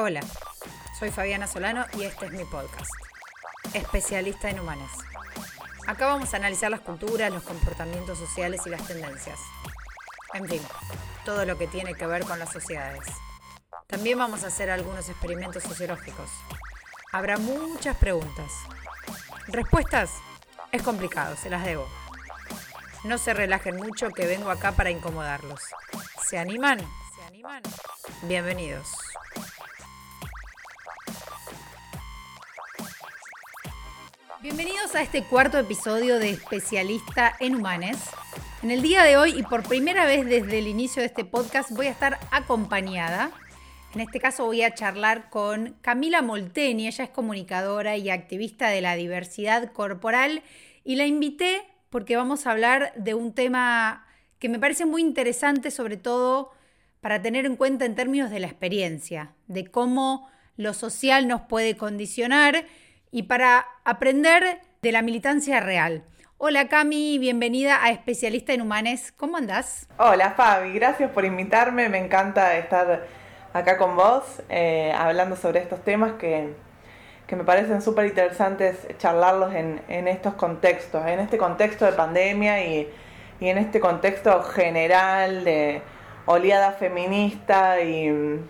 Hola, soy Fabiana Solano y este es mi podcast, especialista en humanas. Acá vamos a analizar las culturas, los comportamientos sociales y las tendencias. En fin, todo lo que tiene que ver con las sociedades. También vamos a hacer algunos experimentos sociológicos. Habrá muchas preguntas. Respuestas es complicado, se las debo. No se relajen mucho que vengo acá para incomodarlos. ¿Se animan? ¿Se animan? Bienvenidos. Bienvenidos a este cuarto episodio de Especialista en Humanes. En el día de hoy y por primera vez desde el inicio de este podcast voy a estar acompañada. En este caso voy a charlar con Camila Molteni, ella es comunicadora y activista de la diversidad corporal y la invité porque vamos a hablar de un tema que me parece muy interesante, sobre todo para tener en cuenta en términos de la experiencia, de cómo lo social nos puede condicionar y para aprender de la militancia real. Hola Cami, bienvenida a Especialista en Humanes. ¿Cómo andás? Hola Fabi, gracias por invitarme. Me encanta estar acá con vos eh, hablando sobre estos temas que, me parecen súper interesantes charlarlos en, estos contextos, en este contexto de pandemia y, y, en este contexto general de oleada feminista y,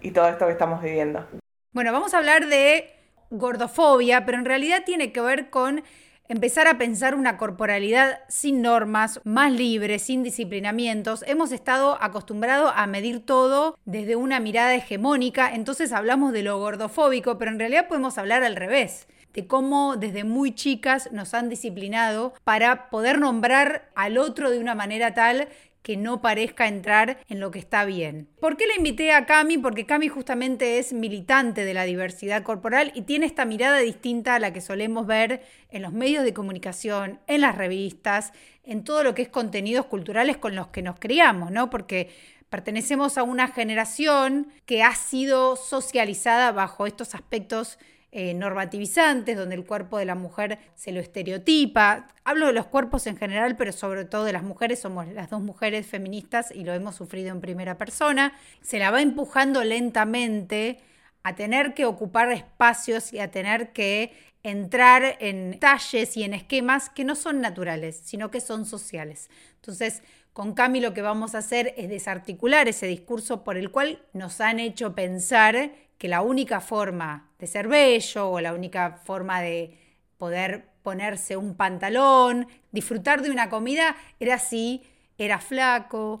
y todo esto que estamos viviendo. Bueno, vamos a hablar de gordofobia, pero en realidad tiene que ver con empezar a pensar una corporalidad sin normas, más libre, sin disciplinamientos. Hemos estado acostumbrados a medir todo desde una mirada hegemónica, entonces hablamos de lo gordofóbico, pero en realidad podemos hablar al revés de cómo desde muy chicas nos han disciplinado para poder nombrar al otro de una manera tal que no parezca entrar en lo que está bien. ¿Por qué la invité a Cami? Porque Cami justamente es militante de la diversidad corporal y tiene esta mirada distinta a la que solemos ver en los medios de comunicación, en las revistas, en todo lo que es contenidos culturales con los que nos criamos, ¿no? Porque pertenecemos a una generación que ha sido socializada bajo estos aspectos eh, normativizantes, donde el cuerpo de la mujer se lo estereotipa. Hablo de los cuerpos en general, pero sobre todo de las mujeres, somos las dos mujeres feministas y lo hemos sufrido en primera persona. Se la va empujando lentamente a tener que ocupar espacios y a tener que entrar en talles y en esquemas que no son naturales, sino que son sociales. Entonces, con Cami lo que vamos a hacer es desarticular ese discurso por el cual nos han hecho pensar que la única forma de ser bello o la única forma de poder ponerse un pantalón, disfrutar de una comida, era así, era flaco.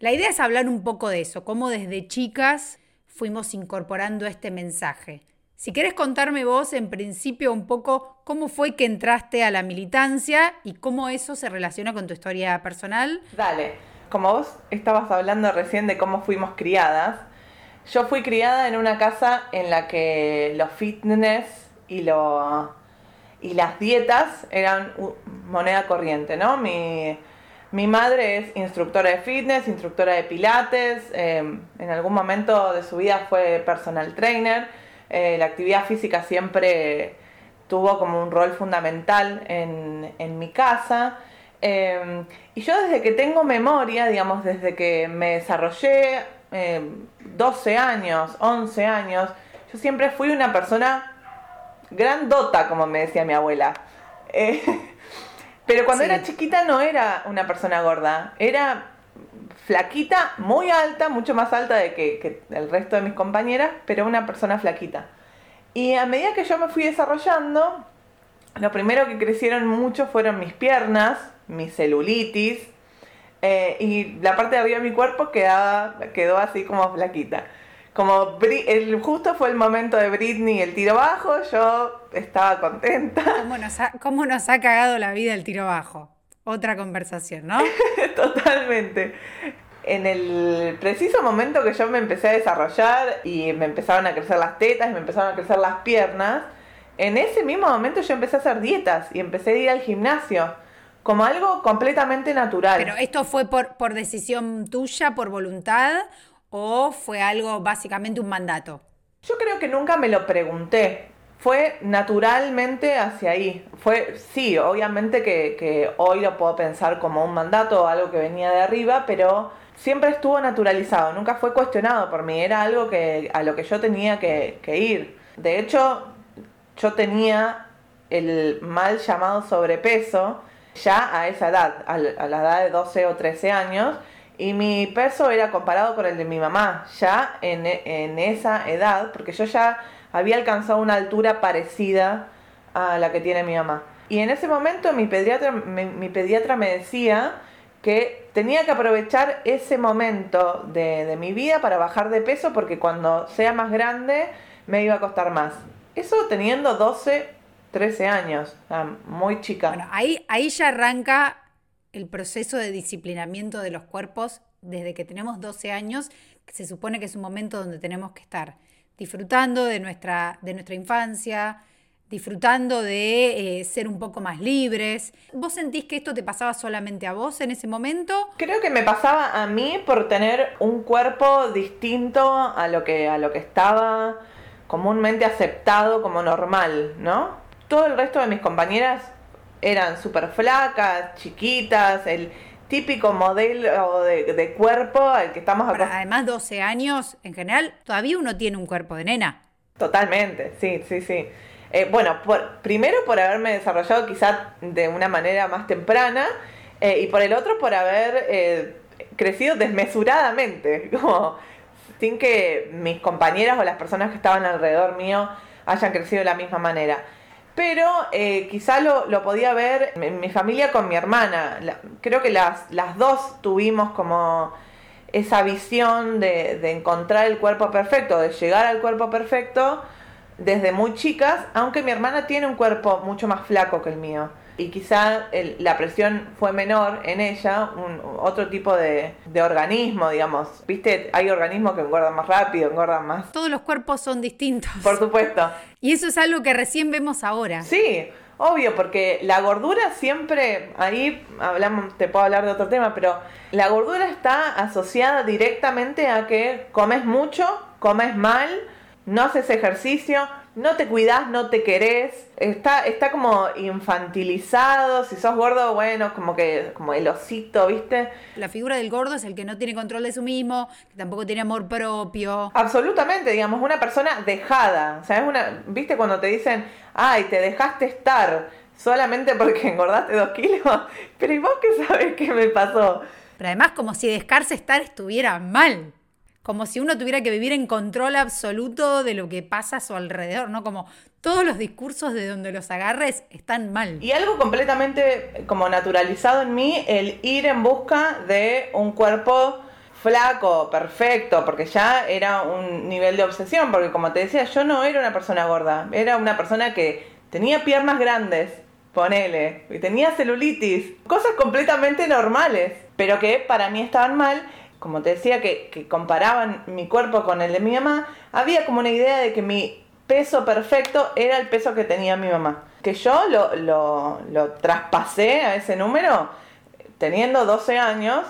La idea es hablar un poco de eso, cómo desde chicas fuimos incorporando este mensaje. Si querés contarme vos en principio un poco cómo fue que entraste a la militancia y cómo eso se relaciona con tu historia personal. Dale, como vos estabas hablando recién de cómo fuimos criadas, yo fui criada en una casa en la que los fitness y, lo, y las dietas eran moneda corriente, ¿no? Mi, madre es instructora de fitness, instructora de pilates, em, en algún momento de su vida fue personal trainer, eh, la actividad física siempre tuvo como un rol fundamental en, en mi casa. Em, y yo desde que tengo memoria, digamos, desde que me desarrollé 12 eh, años, 11 años, yo siempre fui una persona grandota, como me decía mi abuela. Eh, pero cuando era chiquita no era una persona gorda, era flaquita, muy alta, mucho más alta de que, que, el resto de mis compañeras, pero una persona flaquita. Y a medida que yo me fui desarrollando, lo primero que crecieron mucho fueron mis piernas, mi celulitis, eh, y la parte de arriba de mi cuerpo quedaba, quedó así como flaquita. Como el, justo fue el momento de Britney el tiro bajo, yo estaba contenta. ¿Cómo nos ha, cómo nos ha cagado la vida el tiro bajo? Otra conversación, ¿no? Totalmente. En el preciso momento que yo me empecé a desarrollar y me empezaron a crecer las tetas y me empezaron a crecer las piernas, en ese mismo momento yo empecé a hacer dietas y empecé a ir al gimnasio como algo completamente natural. Pero esto fue por, por decisión tuya, por voluntad, o fue algo básicamente un mandato? Yo creo que nunca me lo pregunté. Fue naturalmente hacia ahí. Fue, sí, obviamente que, que hoy lo puedo pensar como un mandato o algo que venía de arriba, pero siempre estuvo naturalizado, nunca fue cuestionado por mí, era algo que, a lo que yo tenía que, que ir. De hecho, yo tenía el mal llamado sobrepeso ya a esa edad, a la edad de 12 o 13 años, y mi peso era comparado con el de mi mamá, ya en, en esa edad, porque yo ya había alcanzado una altura parecida a la que tiene mi mamá. Y en ese momento mi pediatra, mi, pediatra me decía que tenía que aprovechar ese momento de, de, mi vida para bajar de peso porque cuando sea más grande me iba a costar más. Eso teniendo 12, 13 años, muy chica. Bueno, ahí, ahí ya arranca el proceso de disciplinamiento de los cuerpos desde que tenemos 12 años, que se supone que es un momento donde tenemos que estar disfrutando de nuestra, de nuestra infancia, disfrutando de eh, ser un poco más libres. ¿Vos sentís que esto te pasaba solamente a vos en ese momento? Creo que me pasaba a mí por tener un cuerpo distinto a lo que, a lo que estaba comúnmente aceptado como normal, ¿no? Todo el resto de mis compañeras eran súper flacas, chiquitas, el típico modelo de, cuerpo al que estamos acostumbrados. Además, 12 años, en general, todavía uno tiene un cuerpo de nena. Totalmente, sí, sí, sí. Eh, bueno, primero por haberme desarrollado quizás de una manera más temprana eh, y por el otro por haber eh, crecido desmesuradamente, como sin que mis compañeras o las personas que estaban alrededor mío hayan crecido de la misma manera. Pero quizá lo, lo, podía ver en mi familia con mi hermana. creo que las, las dos tuvimos como esa visión de, de encontrar el cuerpo perfecto, de llegar al cuerpo perfecto desde muy chicas, aunque mi hermana tiene un cuerpo mucho más flaco que el mío. Y quizá la presión fue menor en ella, un, otro tipo de, de, organismo, digamos. Viste, hay organismos que engordan más rápido, engordan más. Todos los cuerpos son distintos. Por supuesto. Y eso es algo que recién vemos ahora. Sí, obvio, porque la gordura siempre, ahí hablamos, te puedo hablar de otro tema, pero la gordura está asociada directamente a que comes mucho, comes mal, no haces ejercicio, no te cuidas, no te querés, está, está como infantilizado, si sos gordo, bueno, como que como el osito, ¿viste? La figura del gordo es el que no tiene control de sí mismo, que tampoco tiene amor propio. Absolutamente, digamos, una persona dejada, o una, ¿viste cuando te dicen, ay, te dejaste estar solamente porque engordaste dos kilos? Pero ¿y vos qué sabes qué me pasó? Pero además como si dejarse estar estuviera mal como si uno tuviera que vivir en control absoluto de lo que pasa a su alrededor, ¿no? Como todos los discursos de donde los agarres están mal. Y algo completamente como naturalizado en mí, el ir en busca de un cuerpo flaco, perfecto, porque ya era un nivel de obsesión, porque como te decía, yo no era una persona gorda, era una persona que tenía piernas grandes, ponele, y tenía celulitis, cosas completamente normales, pero que para mí estaban mal como te decía, que, comparaban mi cuerpo con el de mi mamá, había como una idea de que mi peso perfecto era el peso que tenía mi mamá. Que yo lo, traspasé a ese número teniendo 12 años,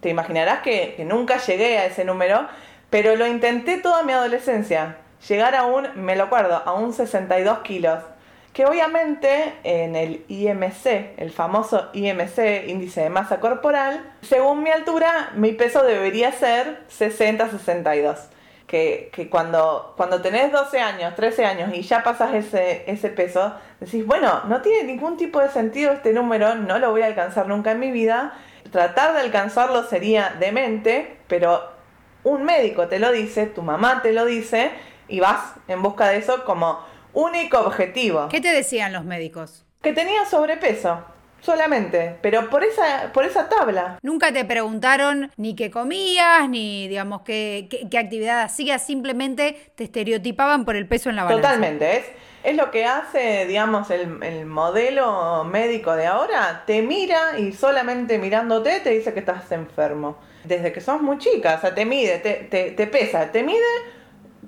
te imaginarás que, que, nunca llegué a ese número, pero lo intenté toda mi adolescencia. Llegar a un, me lo acuerdo, a un 62 kilos que obviamente en el IMC, el famoso IMC, índice de masa corporal, según mi altura, mi peso debería ser 60-62. Que, que, cuando, cuando tenés 12 años, 13 años y ya pasas ese, ese peso, decís, bueno, no tiene ningún tipo de sentido este número, no lo voy a alcanzar nunca en mi vida. Tratar de alcanzarlo sería demente, pero un médico te lo dice, tu mamá te lo dice, y vas en busca de eso como único objetivo. ¿Qué te decían los médicos? Que tenía sobrepeso. Solamente, pero por esa, por esa tabla. Nunca te preguntaron ni qué comías, ni digamos qué, qué, actividad hacías, simplemente te estereotipaban por el peso en la balanza. Totalmente, es, es lo que hace, digamos, el, el, modelo médico de ahora, te mira y solamente mirándote te dice que estás enfermo. Desde que sos muy chica, o sea, te mide, te, te, te pesa, te mide,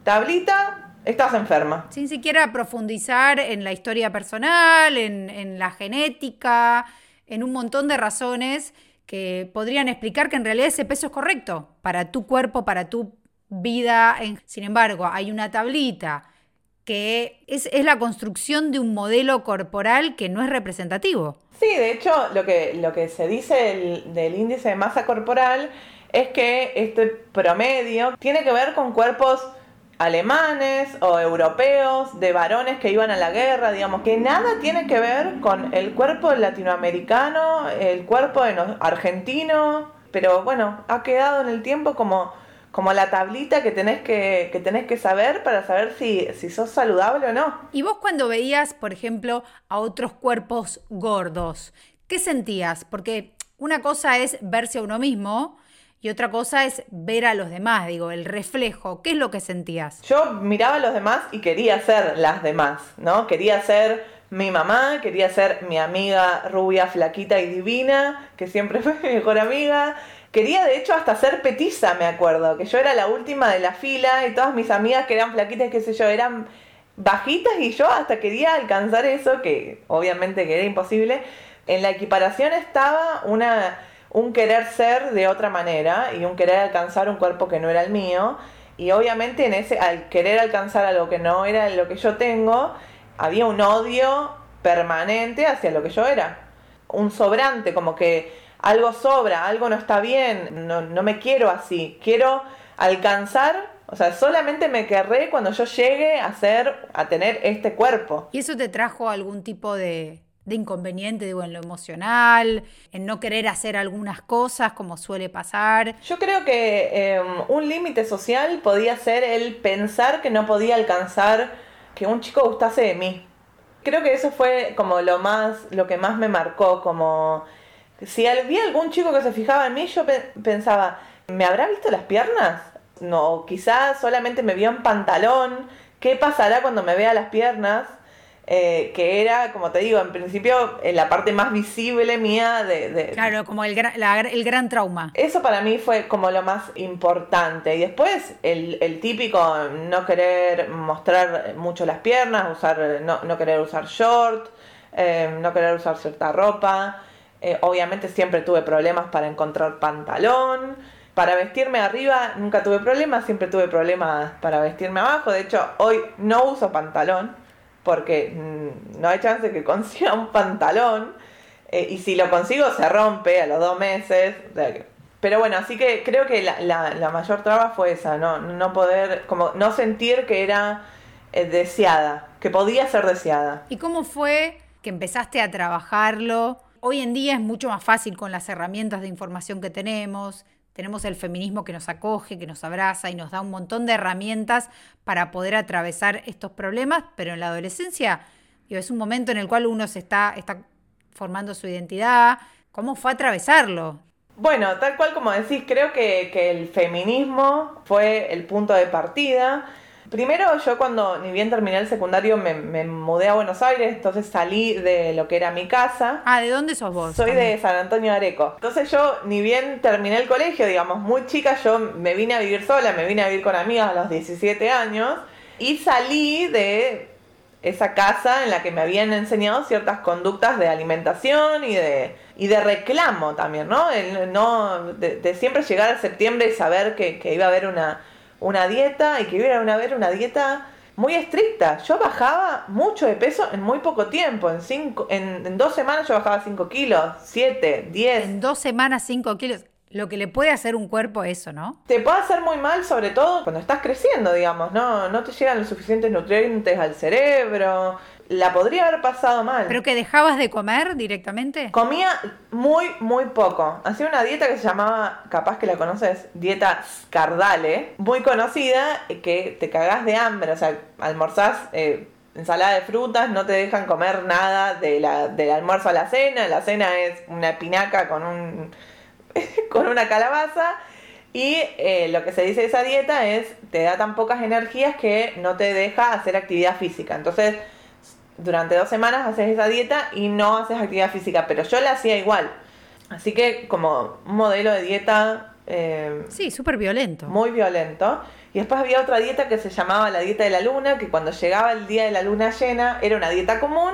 tablita, estás enferma. Sin siquiera profundizar en la historia personal, en, la genética, en un montón de razones que podrían explicar que en realidad ese peso es correcto para tu cuerpo, para tu vida. Sin embargo, hay una tablita que es, la construcción de un modelo corporal que no es representativo. Sí, de hecho, lo que, lo que se dice del índice de masa corporal es que este promedio tiene que ver con cuerpos alemanes o europeos, de varones que iban a la guerra, digamos, que nada tiene que ver con el cuerpo latinoamericano, el cuerpo argentino, pero bueno, ha quedado en el tiempo como, como la tablita que tenés que, que tenés que saber para saber si, si sos saludable o no. ¿Y vos cuando veías, por ejemplo, a otros cuerpos gordos, qué sentías? Porque una cosa es verse a uno mismo y otra cosa es ver a los demás, digo, el reflejo. ¿Qué es lo que sentías? Yo miraba a los demás y quería ser las demás, ¿no? Quería ser mi mamá, quería ser mi amiga rubia, flaquita y divina, que siempre fue mi mejor amiga. Quería de hecho hasta ser petiza, me acuerdo, que yo era la última de la fila y todas mis amigas que eran flaquitas, qué sé yo, eran bajitas y yo hasta quería alcanzar eso, que obviamente que era imposible. En la equiparación estaba una un querer ser de otra manera y un querer alcanzar un cuerpo que no era el mío. Y obviamente en ese, al querer alcanzar algo que no era lo que yo tengo, había un odio permanente hacia lo que yo era. Un sobrante, como que algo sobra, algo no está bien, no, no me quiero así. Quiero alcanzar, o sea, solamente me querré cuando yo llegue a ser, a tener este cuerpo. ¿Y eso te trajo algún tipo de, de inconveniente, digo, en lo emocional, en no querer hacer algunas cosas como suele pasar. Yo creo que em, un límite social podía ser el pensar que no podía alcanzar que un chico gustase de mí. Creo que eso fue como lo más, lo que más me marcó, como si había algún chico que se fijaba en mí, yo pensaba, ¿me habrá visto las piernas? No, quizás solamente me vio en pantalón. ¿Qué pasará cuando me vea las piernas? Eh, que era, como te digo, en principio en la parte más visible mía de... claro, como el, el gran trauma. Eso para mí fue como lo más importante. Y después el, típico no querer mostrar mucho las piernas, usar, no, querer usar short, eh, no querer usar cierta ropa. Eh, obviamente siempre tuve problemas para encontrar pantalón. Para vestirme arriba nunca tuve problemas, siempre tuve problemas para vestirme abajo. De hecho, hoy no uso pantalón porque mm, no hay chance de que consiga un pantalón. Eh, y si lo consigo se rompe a los dos meses. Pero bueno, así que creo que la, mayor traba fue esa, ¿no? no poder, como no sentir que era eh, deseada, que podía ser deseada. ¿Y cómo fue que empezaste a trabajarlo? Hoy en día es mucho más fácil con las herramientas de información que tenemos, tenemos el feminismo que nos acoge, que nos abraza y nos da un montón de herramientas para poder atravesar estos problemas, pero en la adolescencia es un momento en el cual uno se está, está formando su identidad. ¿Cómo fue atravesarlo? Bueno, tal cual como decís, creo que, que el feminismo fue el punto de partida. Primero yo cuando ni bien terminé el secundario me, mudé a Buenos Aires, entonces salí de lo que era mi casa. Ah, ¿de dónde sos vos? Soy de San Antonio de Areco. Entonces yo ni bien terminé el colegio, digamos, muy chica, yo me vine a vivir sola, me vine a vivir con amigas a los 17 años y salí de esa casa en la que me habían enseñado ciertas conductas de alimentación y de, y de reclamo también, ¿no? no de, siempre llegar a septiembre y saber que iba a haber una una dieta y que iba a haber una dieta muy estricta. Yo bajaba mucho de peso en muy poco tiempo. En, cinco, en, dos semanas yo bajaba 5 kilos, 7, 10. En dos semanas 5 kilos. Lo que le puede hacer un cuerpo eso, ¿no? Te puede hacer muy mal, sobre todo cuando estás creciendo, digamos, ¿no? No te llegan los suficientes nutrientes al cerebro, la podría haber pasado mal. ¿Pero que dejabas de comer directamente? Comía muy, muy poco. Hacía una dieta que se llamaba, capaz que la conoces, dieta Scardale, muy conocida, que te cagás de hambre, o sea, almorzás eh, ensalada de frutas, no te dejan comer nada de la, del almuerzo a la cena, la cena es una pinaca con, un, con una calabaza. Y eh, lo que se dice de esa dieta es, te da tan pocas energías que no te deja hacer actividad física. Entonces, durante dos semanas haces esa dieta y no haces actividad física, pero yo la hacía igual. Así que como un modelo de dieta... Eh, sí, súper violento. Muy violento. Y después había otra dieta que se llamaba la dieta de la luna, que cuando llegaba el día de la luna llena era una dieta común,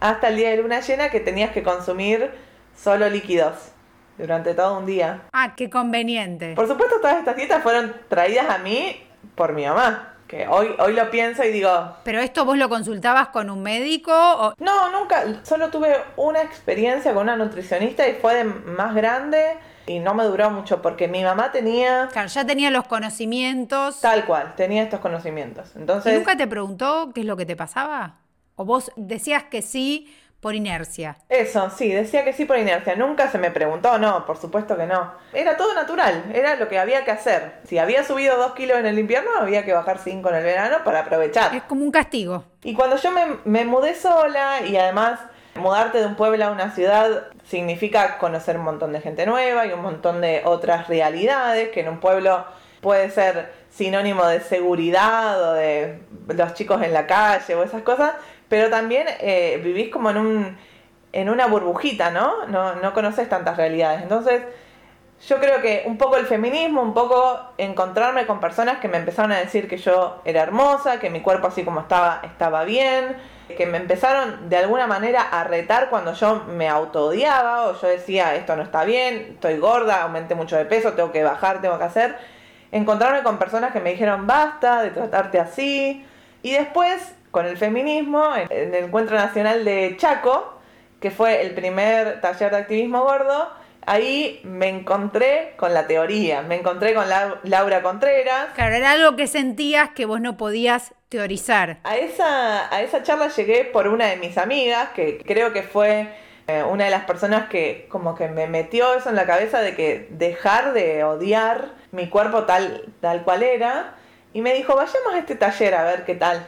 hasta el día de luna llena que tenías que consumir solo líquidos durante todo un día. Ah, qué conveniente. Por supuesto, todas estas dietas fueron traídas a mí por mi mamá que hoy, hoy lo pienso y digo... ¿Pero esto vos lo consultabas con un médico? O... No, nunca. Solo tuve una experiencia con una nutricionista y fue de más grande. y no me duró mucho porque mi mamá tenía... Claro, ya tenía los conocimientos. Tal cual, tenía estos conocimientos. Entonces... ¿Y nunca te preguntó qué es lo que te pasaba? ¿O vos decías que sí por inercia? Eso, sí, decía que sí por inercia. Nunca se me preguntó, no, por supuesto que no. Era todo natural, era lo que había que hacer. Si había subido dos kilos en el invierno, había que bajar cinco en el verano para aprovechar. Es como un castigo. Y cuando yo me, me mudé sola y además mudarte de un pueblo a una ciudad significa conocer un montón de gente nueva y un montón de otras realidades que en un pueblo puede ser sinónimo de seguridad o de los chicos en la calle o esas cosas, pero también eh, vivís como en, un, en una burbujita, ¿no? ¿no? No conoces tantas realidades. Entonces, yo creo que un poco el feminismo, un poco encontrarme con personas que me empezaron a decir que yo era hermosa, que mi cuerpo así como estaba estaba bien, que me empezaron de alguna manera a retar cuando yo me autoodiaba o yo decía esto no está bien, estoy gorda, aumenté mucho de peso, tengo que bajar, tengo que hacer. Encontrarme con personas que me dijeron basta de tratarte así. Y después, con el feminismo, en el Encuentro Nacional de Chaco, que fue el primer taller de activismo gordo, ahí me encontré con la teoría, me encontré con Laura Contreras. Claro, era algo que sentías que vos no podías teorizar. A esa, a esa charla llegué por una de mis amigas, que creo que fue eh, una de las personas que como que me metió eso en la cabeza de que dejar de odiar mi cuerpo tal, tal cual era, y me dijo, vayamos a este taller a ver qué tal.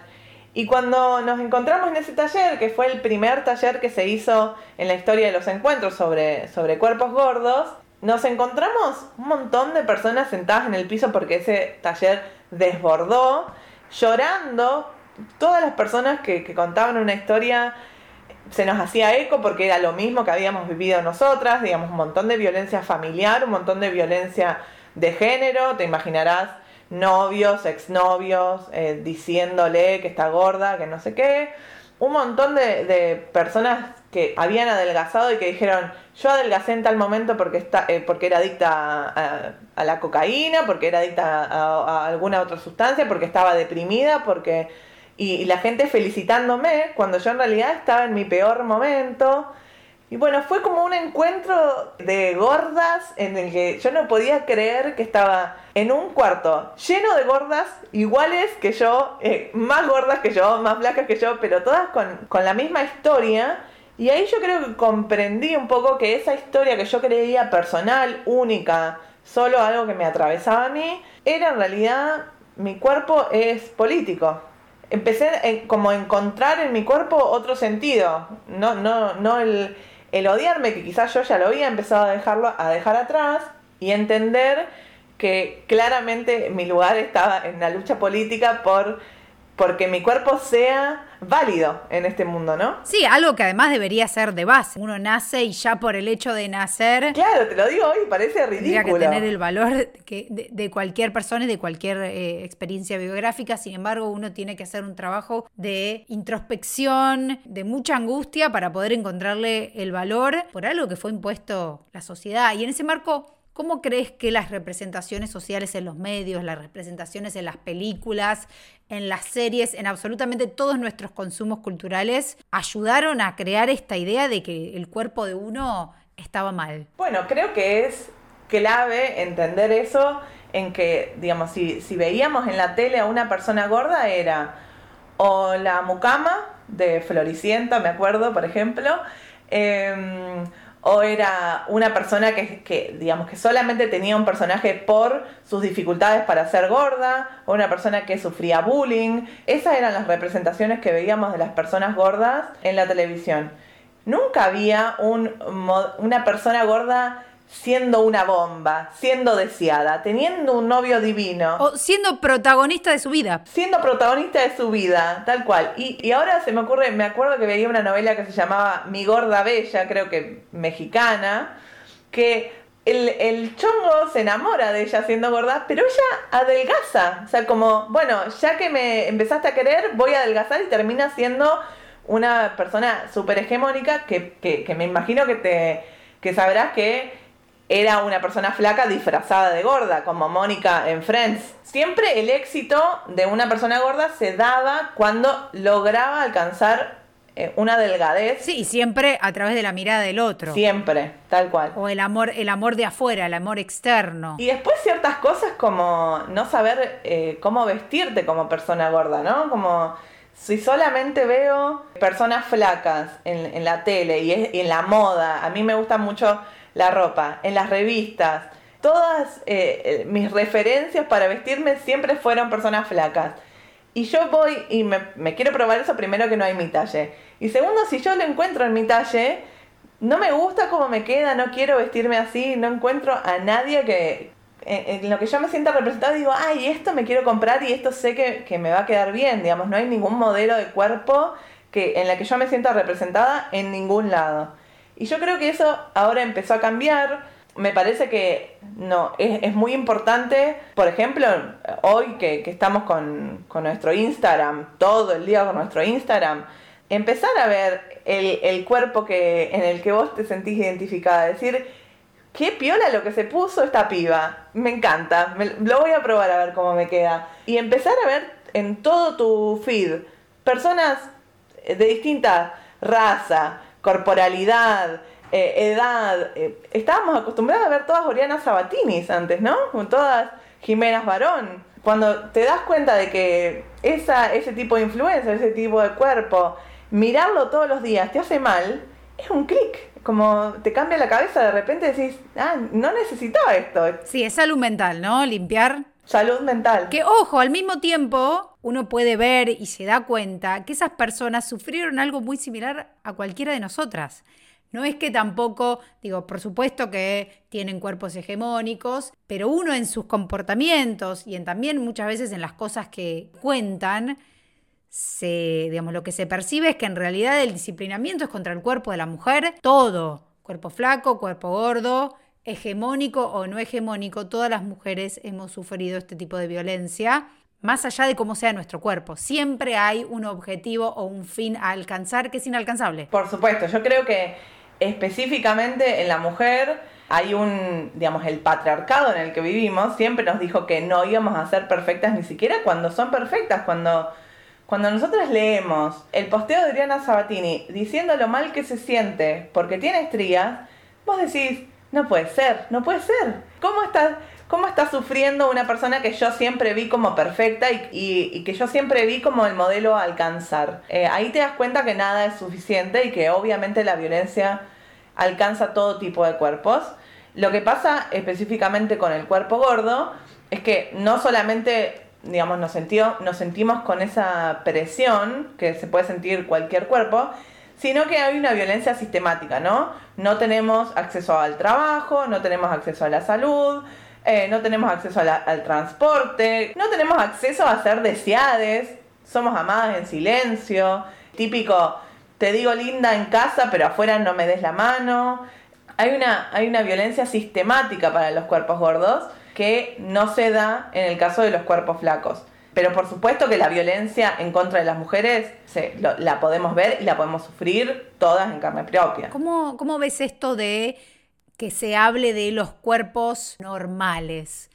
Y cuando nos encontramos en ese taller, que fue el primer taller que se hizo en la historia de los encuentros sobre, sobre cuerpos gordos, nos encontramos un montón de personas sentadas en el piso porque ese taller desbordó, llorando. Todas las personas que, que contaban una historia se nos hacía eco porque era lo mismo que habíamos vivido nosotras, digamos, un montón de violencia familiar, un montón de violencia de género, te imaginarás novios, exnovios, eh, diciéndole que está gorda, que no sé qué. Un montón de, personas que habían adelgazado y que dijeron, yo adelgacé en tal momento porque, está, eh, porque era adicta a, la cocaína, porque era adicta a, alguna otra sustancia, porque estaba deprimida, porque... y la gente felicitándome cuando yo en realidad estaba en mi peor momento. Y bueno, fue como un encuentro de gordas en el que yo no podía creer que estaba en un cuarto lleno de gordas iguales que yo, eh, más gordas que yo, más blancas que yo, pero todas con, con la misma historia. Y ahí yo creo que comprendí un poco que esa historia que yo creía personal, única, solo algo que me atravesaba a mí, era en realidad mi cuerpo es político. Empecé como a encontrar en mi cuerpo otro sentido, no, no, no el el odiarme, que quizás yo ya lo había empezado a dejarlo, a dejar atrás, y entender que claramente mi lugar estaba en la lucha política por porque mi cuerpo sea válido en este mundo, ¿no? Sí, algo que además debería ser de base. Uno nace y ya por el hecho de nacer... Claro, te lo digo hoy, parece ridículo. Tendría que tener el valor que, de, cualquier persona y de cualquier eh, experiencia biográfica. Sin embargo, uno tiene que hacer un trabajo de introspección, de mucha angustia para poder encontrarle el valor por algo que fue impuesto la sociedad. Y en ese marco ¿Cómo crees que las representaciones sociales en los medios, las representaciones en las películas, en las series, en absolutamente todos nuestros consumos culturales, ayudaron a crear esta idea de que el cuerpo de uno estaba mal? Bueno, creo que es clave entender eso en que, digamos, si, veíamos en la tele a una persona gorda era o la mucama de Floricienta, me acuerdo, por ejemplo, em, o era una persona que, digamos, que solamente tenía un personaje por sus dificultades para ser gorda, o una persona que sufría bullying. Esas eran las representaciones que veíamos de las personas gordas en la televisión. Nunca había un, una persona gorda siendo una bomba, siendo deseada, teniendo un novio divino. O siendo protagonista de su vida. Siendo protagonista de su vida, tal cual. Y, ahora se me ocurre, me acuerdo que veía una novela que se llamaba Mi Gorda Bella, creo que mexicana, que el, el, chongo se enamora de ella siendo gorda, pero ella adelgaza. O sea, como, bueno, ya que me empezaste a querer, voy a adelgazar y termina siendo una persona súper hegemónica que, que, que me imagino que te que sabrás que era una persona flaca disfrazada de gorda, como Mónica en Friends. Siempre el éxito de una persona gorda se daba cuando lograba alcanzar eh, una delgadez. Sí, y siempre a través de la mirada del otro. Siempre, tal cual. O el amor, el amor de afuera, el amor externo. Y después ciertas cosas como no saber eh, cómo vestirte como persona gorda, ¿no? Como si solamente veo personas flacas en, la tele y, en la moda, a mí me gusta mucho la ropa, en las revistas, todas eh, mis referencias para vestirme siempre fueron personas flacas. Y yo voy y me, quiero probar eso primero que no hay mi talle. Y segundo, si yo lo encuentro en mi talle, no me gusta cómo me queda, no quiero vestirme así, no encuentro a nadie que en, lo que yo me sienta representada digo, ay, esto me quiero comprar y esto sé que, que, me va a quedar bien, digamos, no hay ningún modelo de cuerpo que, en la que yo me sienta representada en ningún lado. Y yo creo que eso ahora empezó a cambiar me parece que no, es, muy importante, por ejemplo, hoy que, estamos con, nuestro Instagram, todo el día con nuestro Instagram, empezar a ver el, cuerpo que, en el que vos te sentís identificada, decir, qué piola lo que se puso esta piba, me encanta, lo voy a probar a ver cómo me queda. Y empezar a ver en todo tu feed personas de distinta raza, corporalidad, eh, edad. Eh, estábamos acostumbrados a ver todas Oriana Sabatinis antes, ¿no? Con todas Jimenas Barón. Cuando te das cuenta de que esa, ese tipo de influencia, ese tipo de cuerpo, mirarlo todos los días te hace mal, es un clic. Como te cambia la cabeza, de repente decís, ah, no necesitaba esto. Sí, es salud mental, ¿no? Limpiar. Salud mental. Que ojo, al mismo tiempo uno puede ver y se da cuenta que esas personas sufrieron algo muy similar a cualquiera de nosotras. No es que tampoco, digo, por supuesto que tienen cuerpos hegemónicos, pero uno en sus comportamientos y en también muchas veces en las cosas que cuentan, se, digamos, lo que se percibe es que en realidad el disciplinamiento es contra el cuerpo de la mujer, todo, cuerpo flaco, cuerpo gordo, hegemónico o no hegemónico, todas las mujeres hemos sufrido este tipo de violencia, más allá de cómo sea nuestro cuerpo. Siempre hay un objetivo o un fin a alcanzar que es inalcanzable. Por supuesto, yo creo que específicamente en la mujer hay un, digamos, el patriarcado en el que vivimos siempre nos dijo que no íbamos a ser perfectas ni siquiera cuando son perfectas, cuando, cuando nosotros leemos el posteo de Adriana Sabatini diciendo lo mal que se siente porque tiene estrías, vos decís, no puede ser, no puede ser. ¿Cómo está, cómo está sufriendo una persona que yo siempre vi como perfecta y, que yo siempre vi como el modelo a alcanzar? Eh, ahí te das cuenta que nada es suficiente y que obviamente la violencia alcanza todo tipo de cuerpos. Lo que pasa específicamente con el cuerpo gordo es que no solamente, digamos, nos, nos sentimos con esa presión que se puede sentir cualquier cuerpo, sino que hay una violencia sistemática, ¿no? No tenemos acceso al trabajo, no tenemos acceso a la salud, eh, no tenemos acceso al transporte, no tenemos acceso a ser deseades, somos amadas en silencio, típico te digo linda en casa, pero afuera no me des la mano. Hay una, hay una violencia sistemática para los cuerpos gordos que no se da en el caso de los cuerpos flacos. Pero por supuesto que la violencia en contra de las mujeres se, la podemos ver y la podemos sufrir todas en carne propia. ¿Cómo, ¿Cómo ves esto de que se hable de los cuerpos normales?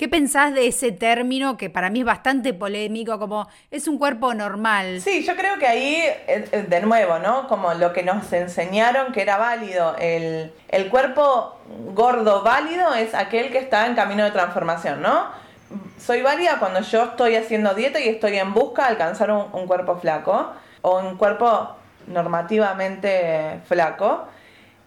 ¿Qué pensás de ese término que para mí es bastante polémico, como es un cuerpo normal? Sí, yo creo que ahí, eh, eh, de nuevo, ¿no? Como lo que nos enseñaron que era válido, el, cuerpo gordo válido es aquel que está en camino de transformación, ¿no? Soy válida cuando yo estoy haciendo dieta y estoy en busca de alcanzar un, cuerpo flaco o un cuerpo normativamente flaco.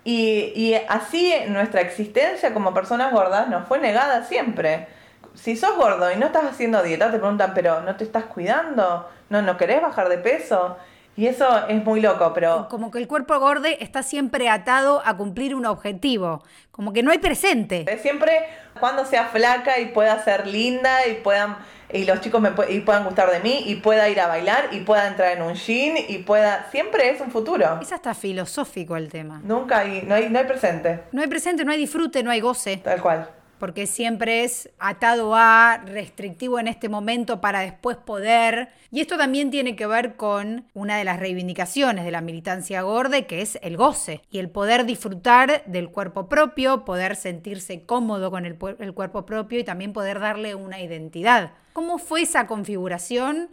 Y, y, así nuestra existencia como personas gordas nos fue negada siempre si sos gordo y no estás haciendo dieta, te preguntan, pero ¿no te estás cuidando? ¿No, no querés bajar de peso? Y eso es muy loco, pero... Como que el cuerpo gordo está siempre atado a cumplir un objetivo, como que no hay presente. Siempre cuando sea flaca y pueda ser linda y puedan y los chicos me y puedan gustar de mí y pueda ir a bailar y pueda entrar en un jean y pueda siempre es un futuro. Es hasta filosófico el tema. Nunca hay no hay no hay presente. No hay presente, no hay disfrute, no hay goce. Tal cual porque siempre es atado a, restrictivo en este momento para después poder. Y esto también tiene que ver con una de las reivindicaciones de la militancia gorda, que es el goce y el poder disfrutar del cuerpo propio, poder sentirse cómodo con el, cuerpo propio y también poder darle una identidad. ¿Cómo fue esa configuración?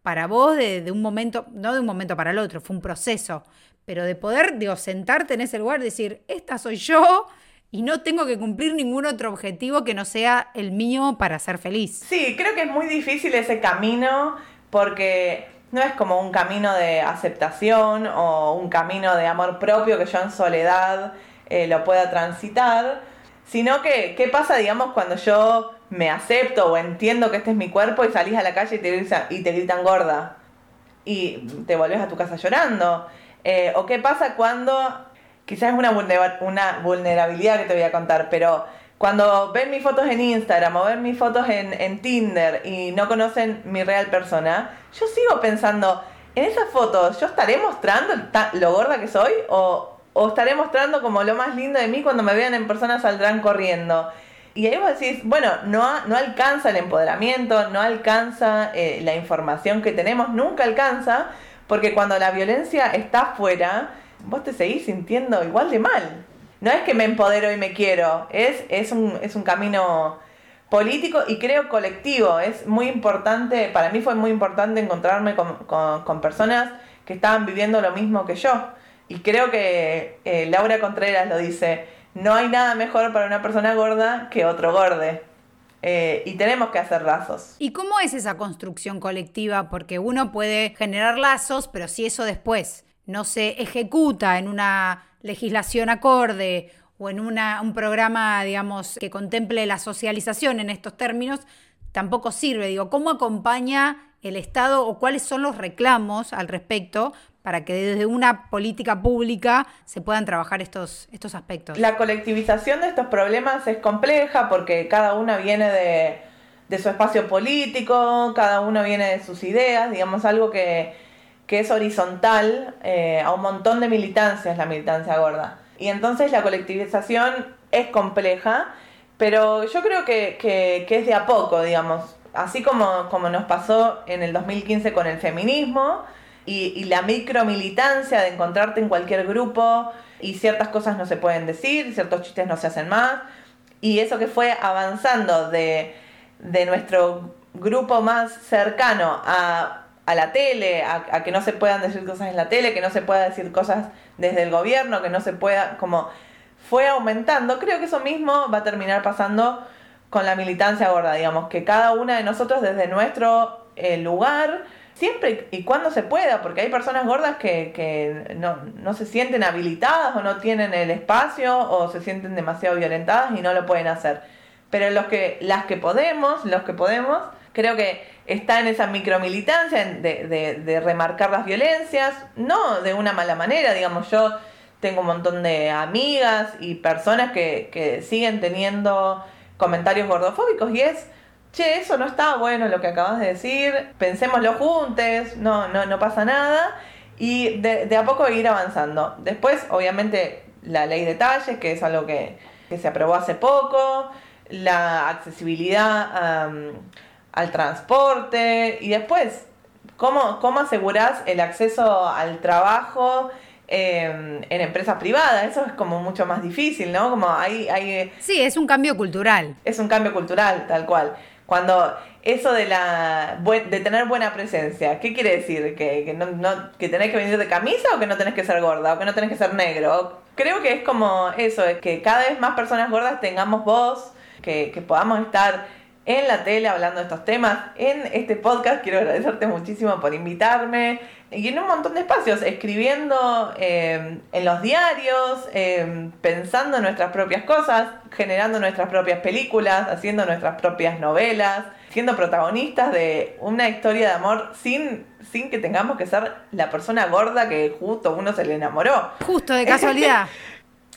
para vos de, un momento, no de un momento para el otro, fue un proceso, pero de poder, digo, sentarte en ese lugar y decir, esta soy yo y no tengo que cumplir ningún otro objetivo que no sea el mío para ser feliz. Sí, creo que es muy difícil ese camino porque no es como un camino de aceptación o un camino de amor propio que yo en soledad eh, lo pueda transitar, sino que qué pasa, digamos, cuando yo me acepto o entiendo que este es mi cuerpo y salís a la calle y te, gritan, y te gritan gorda y te volvés a tu casa llorando. Eh, o qué pasa cuando, quizás es una, vulnerabilidad que te voy a contar, pero cuando ven mis fotos en Instagram o ven mis fotos en, Tinder y no conocen mi real persona, yo sigo pensando, en esas fotos yo estaré mostrando lo gorda que soy o, o estaré mostrando como lo más lindo de mí cuando me vean en persona saldrán corriendo. Y ahí vos decís, bueno, no, no alcanza el empoderamiento, no alcanza eh, la información que tenemos, nunca alcanza, porque cuando la violencia está afuera, vos te seguís sintiendo igual de mal. No es que me empodero y me quiero, es, es, un, es un camino político y creo colectivo. Es muy importante, para mí fue muy importante encontrarme con, con personas que estaban viviendo lo mismo que yo y creo que eh, Laura Contreras lo dice, no hay nada mejor para una persona gorda que otro gorde. Eh, y tenemos que hacer lazos. ¿Y cómo es esa construcción colectiva? Porque uno puede generar lazos, pero si eso después no se ejecuta en una legislación acorde o en una, un programa, digamos, que contemple la socialización en estos términos, tampoco sirve. Digo, ¿cómo acompaña el Estado o cuáles son los reclamos al respecto para que desde una política pública se puedan trabajar estos, estos aspectos. La colectivización de estos problemas es compleja porque cada una viene de, su espacio político, cada uno viene de sus ideas, digamos algo que, es horizontal eh, a un montón de militancias, la militancia gorda. Y entonces la colectivización es compleja, pero yo creo que, que, que es de a poco, digamos. Así como, como nos pasó en el 2015 con el feminismo, y, la micromilitancia de encontrarte en cualquier grupo y ciertas cosas no se pueden decir, ciertos chistes no se hacen más. Y eso que fue avanzando de, nuestro grupo más cercano a, la tele, a, que no se puedan decir cosas en la tele, que no se pueda decir cosas desde el gobierno, que no se pueda, como fue aumentando, creo que eso mismo va a terminar pasando con la militancia gorda, digamos, que cada una de nosotros desde nuestro eh, lugar, siempre y cuando se pueda, porque hay personas gordas que, no, se sienten habilitadas o no tienen el espacio o se sienten demasiado violentadas y no lo pueden hacer. Pero los que, las que podemos, los que podemos, creo que está en esa micromilitancia de, de, remarcar las violencias, no de una mala manera, digamos, yo tengo un montón de amigas y personas que, que siguen teniendo comentarios gordofóbicos y es che, eso no está bueno lo que acabas de decir, pensémoslo juntos, no, no, no pasa nada, y de, a poco ir avanzando. Después, obviamente, la ley de talles, que es algo que, se aprobó hace poco, la accesibilidad al transporte, y después, ¿cómo, cómo asegurás el acceso al trabajo? Em, en empresas privadas. Eso es como mucho más difícil, ¿no? Como hay, hay... Sí, es un cambio cultural. Es un cambio cultural, tal cual. Cuando eso de la de tener buena presencia, ¿qué quiere decir? ¿Que, que, no, ¿Que tenés que venir de camisa o que no tenés que ser gorda o que no tenés que ser negro? Creo que es como eso, es que cada vez más personas gordas tengamos voz, que, que podamos estar en la tele hablando de estos temas, en este podcast. Quiero agradecerte muchísimo por invitarme y en un montón de espacios, escribiendo eh, en los diarios, eh, pensando nuestras propias cosas, generando nuestras propias películas, haciendo nuestras propias novelas, siendo protagonistas de una historia de amor sin, sin que tengamos que ser la persona gorda que justo uno se le enamoró. Justo de casualidad.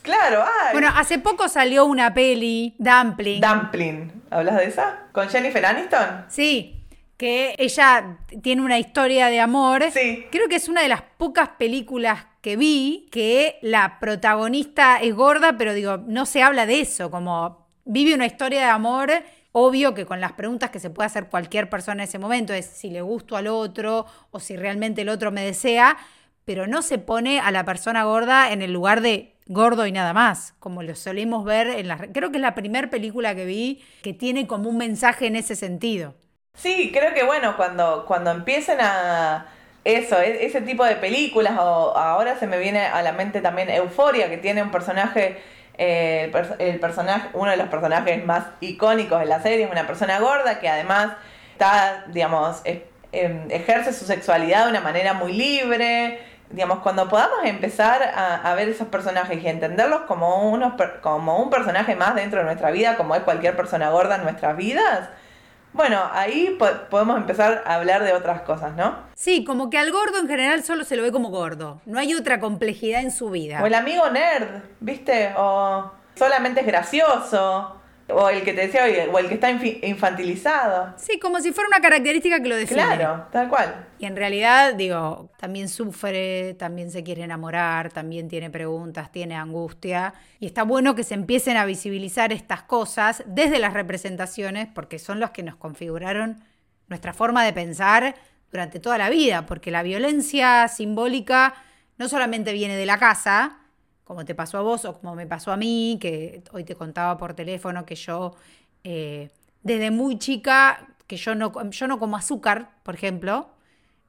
Claro, ay. Bueno, hace poco salió una peli, Dumpling. Dumpling. ¿Hablas de esa? ¿Con Jennifer Aniston? Sí, que ella tiene una historia de amor. Sí. Creo que es una de las pocas películas que vi que la protagonista es gorda, pero digo, no se habla de eso, como vive una historia de amor. Obvio que con las preguntas que se puede hacer cualquier persona en ese momento es si le gusto al otro o si realmente el otro me desea, pero no se pone a la persona gorda en el lugar de gordo y nada más, como lo solemos ver en la... Creo que es la primera película que vi que tiene como un mensaje en ese sentido. Sí, creo que bueno, cuando, cuando empiecen a eso, e, ese tipo de películas, o ahora se me viene a la mente también Euforia, que tiene un personaje, eh, el, personaje, uno de los personajes más icónicos de la serie, es una persona gorda que además está, digamos, em, ejerce su sexualidad de una manera muy libre. Digamos, cuando podamos empezar a, a ver esos personajes y entenderlos como, unos, como un personaje más dentro de nuestra vida, como es cualquier persona gorda en nuestras vidas, bueno, ahí podemos empezar a hablar de otras cosas, ¿no? Sí, como que al gordo en general solo se lo ve como gordo. No hay otra complejidad en su vida. O el amigo nerd, ¿viste? O solamente es gracioso. O el que te decía, o el que está infantilizado. Sí, como si fuera una característica que lo define. Claro, tal cual. Y en realidad, digo, también sufre, también se quiere enamorar, también tiene preguntas, tiene angustia. Y está bueno que se empiecen a visibilizar estas cosas desde las representaciones, porque son los que nos configuraron nuestra forma de pensar durante toda la vida, porque la violencia simbólica no solamente viene de la casa, como te pasó a vos o como me pasó a mí, que hoy te contaba por teléfono que yo eh, desde muy chica, que yo no, yo no como azúcar, por ejemplo,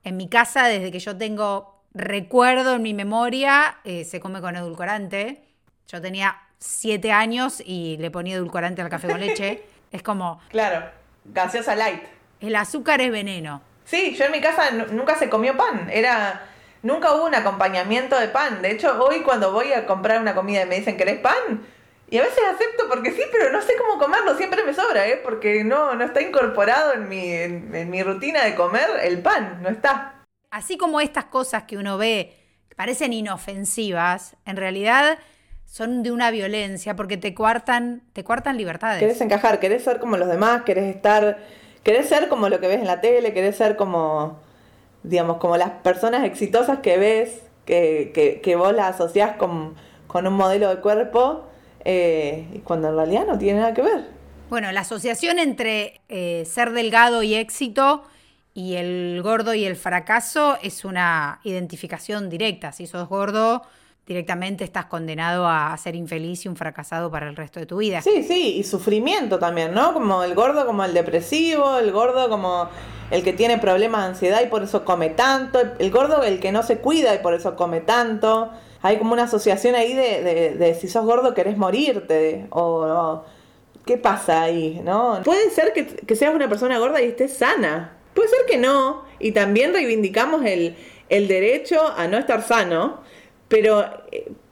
en mi casa desde que yo tengo recuerdo en mi memoria, eh, se come con edulcorante. Yo tenía siete años y le ponía edulcorante al café con leche. es como... Claro, gaseosa light. El azúcar es veneno. Sí, yo en mi casa nunca se comió pan, era Nunca hubo un acompañamiento de pan. De hecho, hoy cuando voy a comprar una comida y me dicen, ¿querés pan? Y a veces acepto porque sí, pero no sé cómo comerlo, siempre me sobra, ¿eh? Porque no, no está incorporado en mi, en, mi rutina de comer el pan, no está. Así como estas cosas que uno ve que parecen inofensivas, en realidad son de una violencia porque te cuartan, te cuartan libertades. Querés encajar, querés ser como los demás, querés estar, querés ser como lo que ves en la tele, querés ser como digamos, como las personas exitosas que ves, que, que, vos las asociás con, con, un modelo de cuerpo, eh, cuando en realidad no tiene nada que ver. Bueno, la asociación entre eh, ser delgado y éxito y el gordo y el fracaso es una identificación directa. Si sos gordo, directamente estás condenado a ser infeliz y un fracasado para el resto de tu vida. Sí, sí, y sufrimiento también, ¿no? Como el gordo como el depresivo, el gordo como el que tiene problemas de ansiedad y por eso come tanto, el gordo el que no se cuida y por eso come tanto. Hay como una asociación ahí de, de, si sos gordo querés morirte o, qué pasa ahí, ¿no? Puede ser que, que seas una persona gorda y estés sana. Puede ser que no. Y también reivindicamos el, el derecho a no estar sano pero,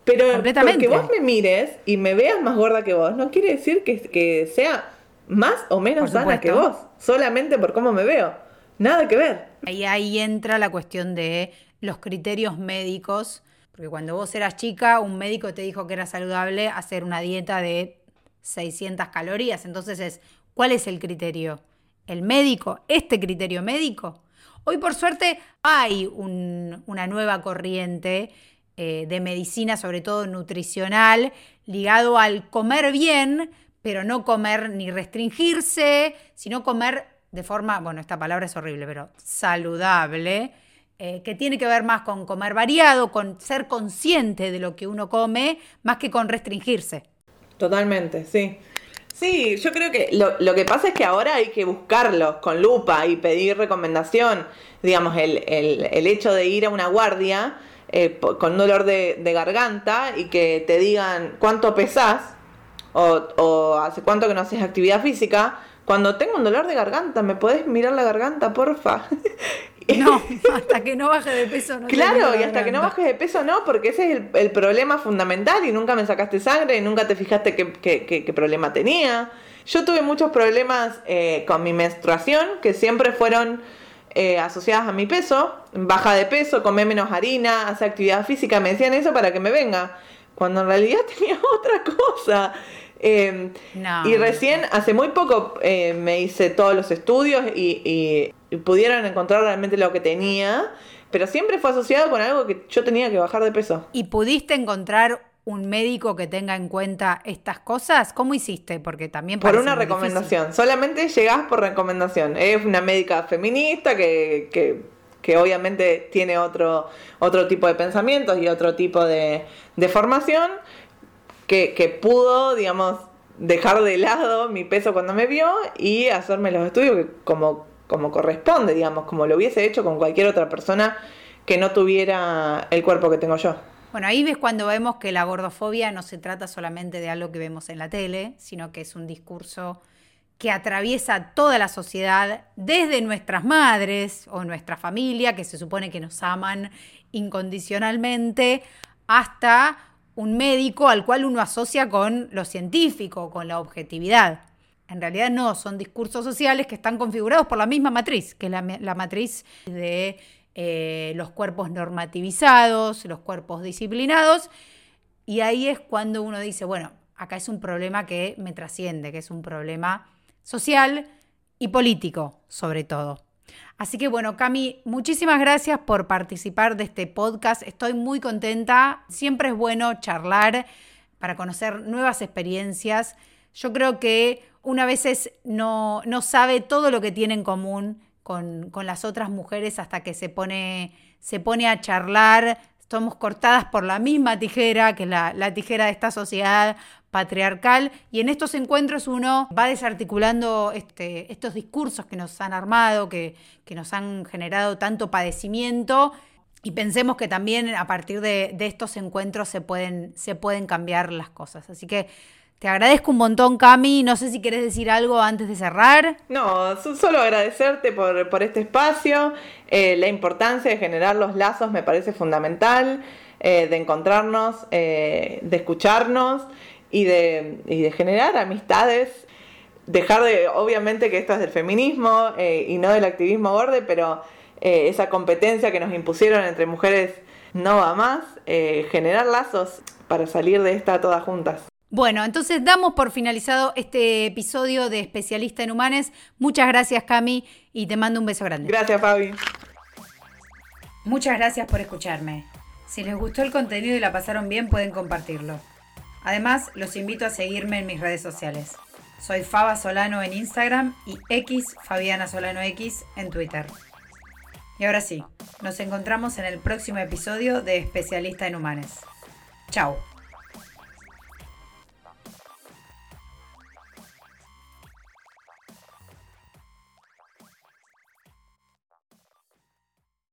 pero porque vos me mires y me veas más gorda que vos, no quiere decir que, que sea más o menos sana que vos, solamente por cómo me veo. Nada que ver. Y ahí entra la cuestión de los criterios médicos, porque cuando vos eras chica, un médico te dijo que era saludable hacer una dieta de 600 calorías. Entonces es, ¿cuál es el criterio? ¿El médico? ¿Este criterio médico? Hoy por suerte hay una nueva corriente eh, de medicina, sobre todo nutricional, ligado al comer bien, pero no comer ni restringirse, sino comer de forma, bueno, esta palabra es horrible, pero saludable, eh, que tiene que ver más con comer variado, con ser consciente de lo que uno come, más que con restringirse. Totalmente, sí. Sí, yo creo que lo, que pasa es que ahora hay que buscarlos con lupa y pedir recomendación. Digamos, el, el hecho de ir a una guardia eh, con dolor de, garganta y que te digan cuánto pesás o, hace cuánto que no haces actividad física, cuando tengo un dolor de garganta, ¿me podés mirar la garganta, porfa? No, hasta que no baje de peso no. Claro, y hasta que no bajes de peso no, porque ese es el, problema fundamental y nunca me sacaste sangre y nunca te fijaste qué, problema tenía. Yo tuve muchos problemas eh, con mi menstruación que siempre fueron eh, asociadas a mi peso, baja de peso, come menos harina, hace actividad física, me decían eso para que me venga, cuando en realidad tenía otra cosa. Em, y recién, hace muy poco, eh, me hice todos los estudios y, y, pudieron encontrar realmente lo que tenía, pero siempre fue asociado con algo que yo tenía que bajar de peso. ¿Y pudiste encontrar un médico que tenga en cuenta estas cosas? ¿Cómo hiciste? Porque también... Por una recomendación, solamente llegás por recomendación. Es una médica feminista que, que, obviamente tiene otro, otro tipo de pensamientos y otro tipo de, de formación, que, pudo, digamos, dejar de lado mi peso cuando me vio y hacerme los estudios como como corresponde, digamos, como lo hubiese hecho con cualquier otra persona que no tuviera el cuerpo que tengo yo. Bueno, ahí ves cuando vemos que la gordofobia no se trata solamente de algo que vemos en la tele, sino que es un discurso que atraviesa toda la sociedad, desde nuestras madres o nuestra familia, que se supone que nos aman incondicionalmente, hasta un médico al cual uno asocia con lo científico, con la objetividad. En realidad no, son discursos sociales que están configurados por la misma matriz, que es la, matriz de eh, los cuerpos normativizados, los cuerpos disciplinados, y ahí es cuando uno dice, bueno, acá es un problema que me trasciende, que es un problema social y político, sobre todo. Así que bueno, Cami, muchísimas gracias por participar de este podcast. Estoy muy contenta. Siempre es bueno charlar para conocer nuevas experiencias. Yo creo que una vez no, no sabe todo lo que tiene en común con, las otras mujeres hasta que se pone, se pone a charlar. Somos cortadas por la misma tijera, que es la, la tijera de esta sociedad patriarcal y en estos encuentros uno va desarticulando este, estos discursos que nos han armado, que, que, nos han generado tanto padecimiento y pensemos que también a partir de, de, estos encuentros se pueden, se pueden cambiar las cosas. Así que te agradezco un montón, Cami. No sé si quieres decir algo antes de cerrar. No, solo agradecerte por, este espacio. Eh, la importancia de generar los lazos me parece fundamental, eh, de encontrarnos, eh, de escucharnos y de, generar amistades. Dejar de, obviamente que esto es del feminismo y no del activismo borde, pero esa competencia que nos impusieron entre mujeres no va más. Generar lazos para salir de esta todas juntas. Bueno, entonces damos por finalizado este episodio de Especialista en Humanes. Muchas gracias, Cami, y te mando un beso grande. Gracias, Fabi. Muchas gracias por escucharme. Si les gustó el contenido y la pasaron bien, pueden compartirlo. Además, los invito a seguirme en mis redes sociales. Soy Faba Solano en Instagram y X Fabiana Solano X en Twitter. Y ahora sí, nos encontramos en el próximo episodio de Especialista en Humanes. Chao.